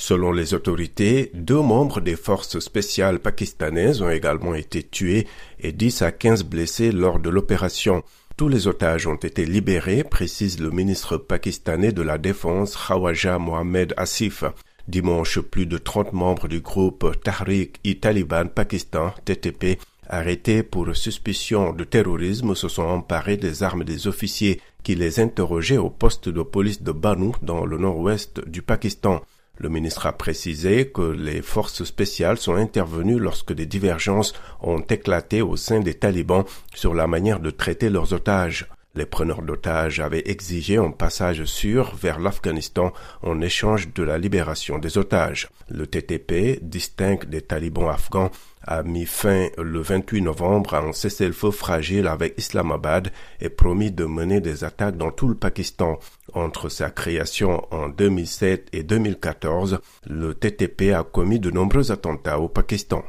Selon les autorités, deux membres des forces spéciales pakistanaises ont également été tués et 10 à 15 blessés lors de l'opération. Tous les otages ont été libérés, précise le ministre pakistanais de la Défense Khawaja Mohamed Asif. Dimanche, plus de 30 membres du groupe Tahrik-i-Taliban Pakistan, TTP, arrêtés pour suspicion de terrorisme, se sont emparés des armes des officiers qui les interrogeaient au poste de police de Banu dans le nord-ouest du Pakistan. Le ministre a précisé que les forces spéciales sont intervenues lorsque des divergences ont éclaté au sein des talibans sur la manière de traiter leurs otages. Les preneurs d'otages avaient exigé un passage sûr vers l'Afghanistan en échange de la libération des otages. Le TTP, distinct des talibans afghans, a mis fin le 28 novembre à un cessez-le-feu fragile avec Islamabad et promis de mener des attaques dans tout le Pakistan. Entre sa création en 2007 et 2014, le TTP a commis de nombreux attentats au Pakistan.